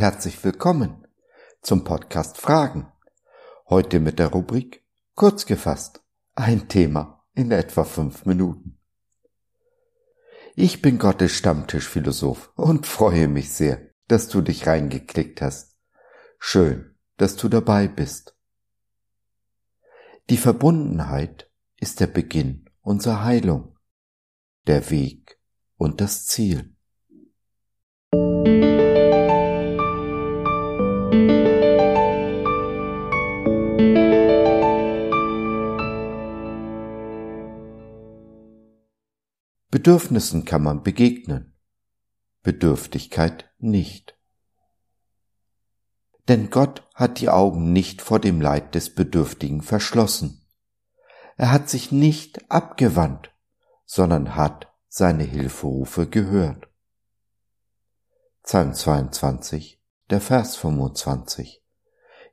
herzlich willkommen zum Podcast Fragen. Heute mit der Rubrik Kurz gefasst. Ein Thema in etwa fünf Minuten. Ich bin Gottes Stammtischphilosoph und freue mich sehr, dass du dich reingeklickt hast. Schön, dass du dabei bist. Die Verbundenheit ist der Beginn unserer Heilung, der Weg und das Ziel. Bedürfnissen kann man begegnen, Bedürftigkeit nicht. Denn Gott hat die Augen nicht vor dem Leid des Bedürftigen verschlossen. Er hat sich nicht abgewandt, sondern hat seine Hilferufe gehört. Psalm 22, der Vers 25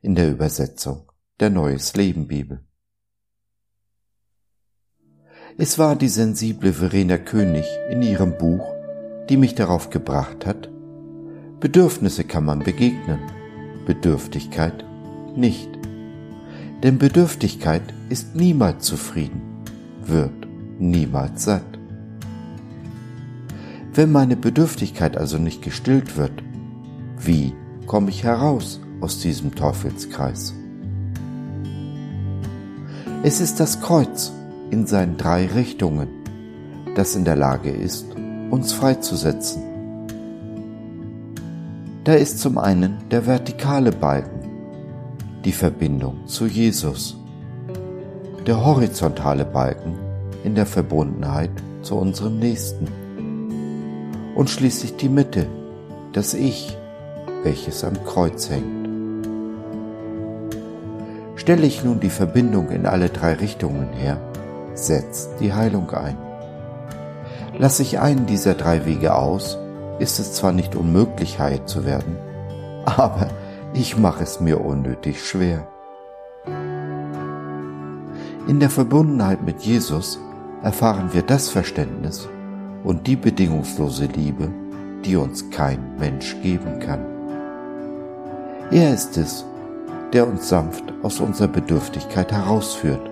in der Übersetzung der Neues Leben Bibel. Es war die sensible Verena König in ihrem Buch, die mich darauf gebracht hat, Bedürfnisse kann man begegnen, Bedürftigkeit nicht. Denn Bedürftigkeit ist niemals zufrieden, wird niemals satt. Wenn meine Bedürftigkeit also nicht gestillt wird, wie komme ich heraus aus diesem Teufelskreis? Es ist das Kreuz, in seinen drei Richtungen, das in der Lage ist, uns freizusetzen. Da ist zum einen der vertikale Balken, die Verbindung zu Jesus, der horizontale Balken in der Verbundenheit zu unserem Nächsten und schließlich die Mitte, das Ich, welches am Kreuz hängt. Stelle ich nun die Verbindung in alle drei Richtungen her, setzt die Heilung ein. Lasse ich einen dieser drei Wege aus, ist es zwar nicht unmöglich, heil zu werden, aber ich mache es mir unnötig schwer. In der Verbundenheit mit Jesus erfahren wir das Verständnis und die bedingungslose Liebe, die uns kein Mensch geben kann. Er ist es, der uns sanft aus unserer Bedürftigkeit herausführt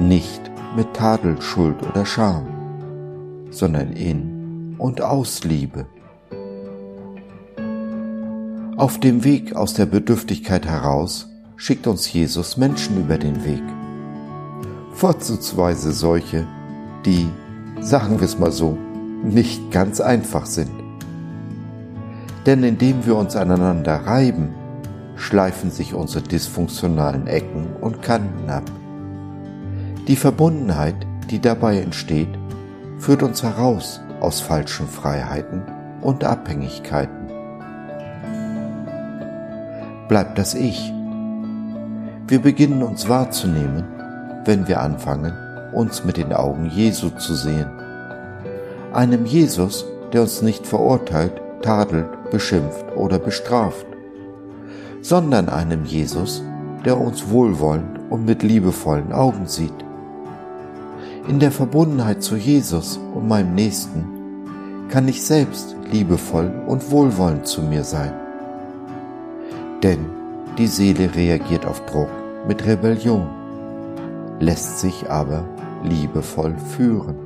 nicht mit Tadel, Schuld oder Scham, sondern in und aus Liebe. Auf dem Weg aus der Bedürftigkeit heraus schickt uns Jesus Menschen über den Weg. Vorzugsweise solche, die, sagen wir es mal so, nicht ganz einfach sind. Denn indem wir uns aneinander reiben, schleifen sich unsere dysfunktionalen Ecken und Kanten ab. Die Verbundenheit, die dabei entsteht, führt uns heraus aus falschen Freiheiten und Abhängigkeiten. Bleibt das Ich. Wir beginnen uns wahrzunehmen, wenn wir anfangen, uns mit den Augen Jesu zu sehen. Einem Jesus, der uns nicht verurteilt, tadelt, beschimpft oder bestraft, sondern einem Jesus, der uns wohlwollend und mit liebevollen Augen sieht. In der Verbundenheit zu Jesus und meinem Nächsten kann ich selbst liebevoll und wohlwollend zu mir sein. Denn die Seele reagiert auf Druck mit Rebellion, lässt sich aber liebevoll führen.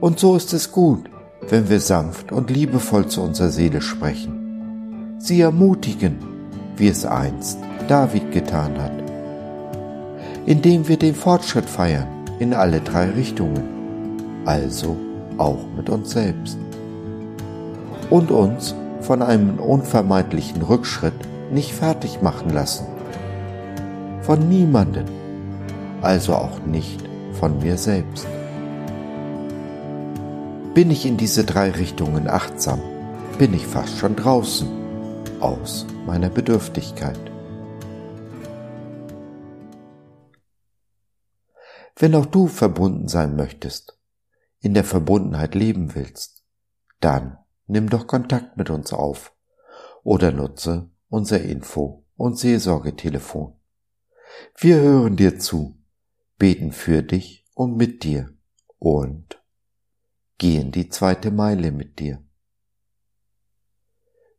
Und so ist es gut, wenn wir sanft und liebevoll zu unserer Seele sprechen, sie ermutigen, wie es einst David getan hat, indem wir den Fortschritt feiern, in alle drei Richtungen, also auch mit uns selbst. Und uns von einem unvermeidlichen Rückschritt nicht fertig machen lassen. Von niemanden, also auch nicht von mir selbst. Bin ich in diese drei Richtungen achtsam, bin ich fast schon draußen aus meiner Bedürftigkeit. Wenn auch du verbunden sein möchtest, in der Verbundenheit leben willst, dann nimm doch Kontakt mit uns auf oder nutze unser Info- und Seelsorgetelefon. Wir hören dir zu, beten für dich und mit dir und gehen die zweite Meile mit dir.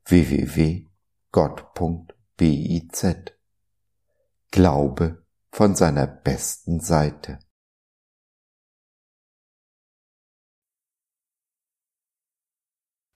www.gott.biz Glaube von seiner besten Seite.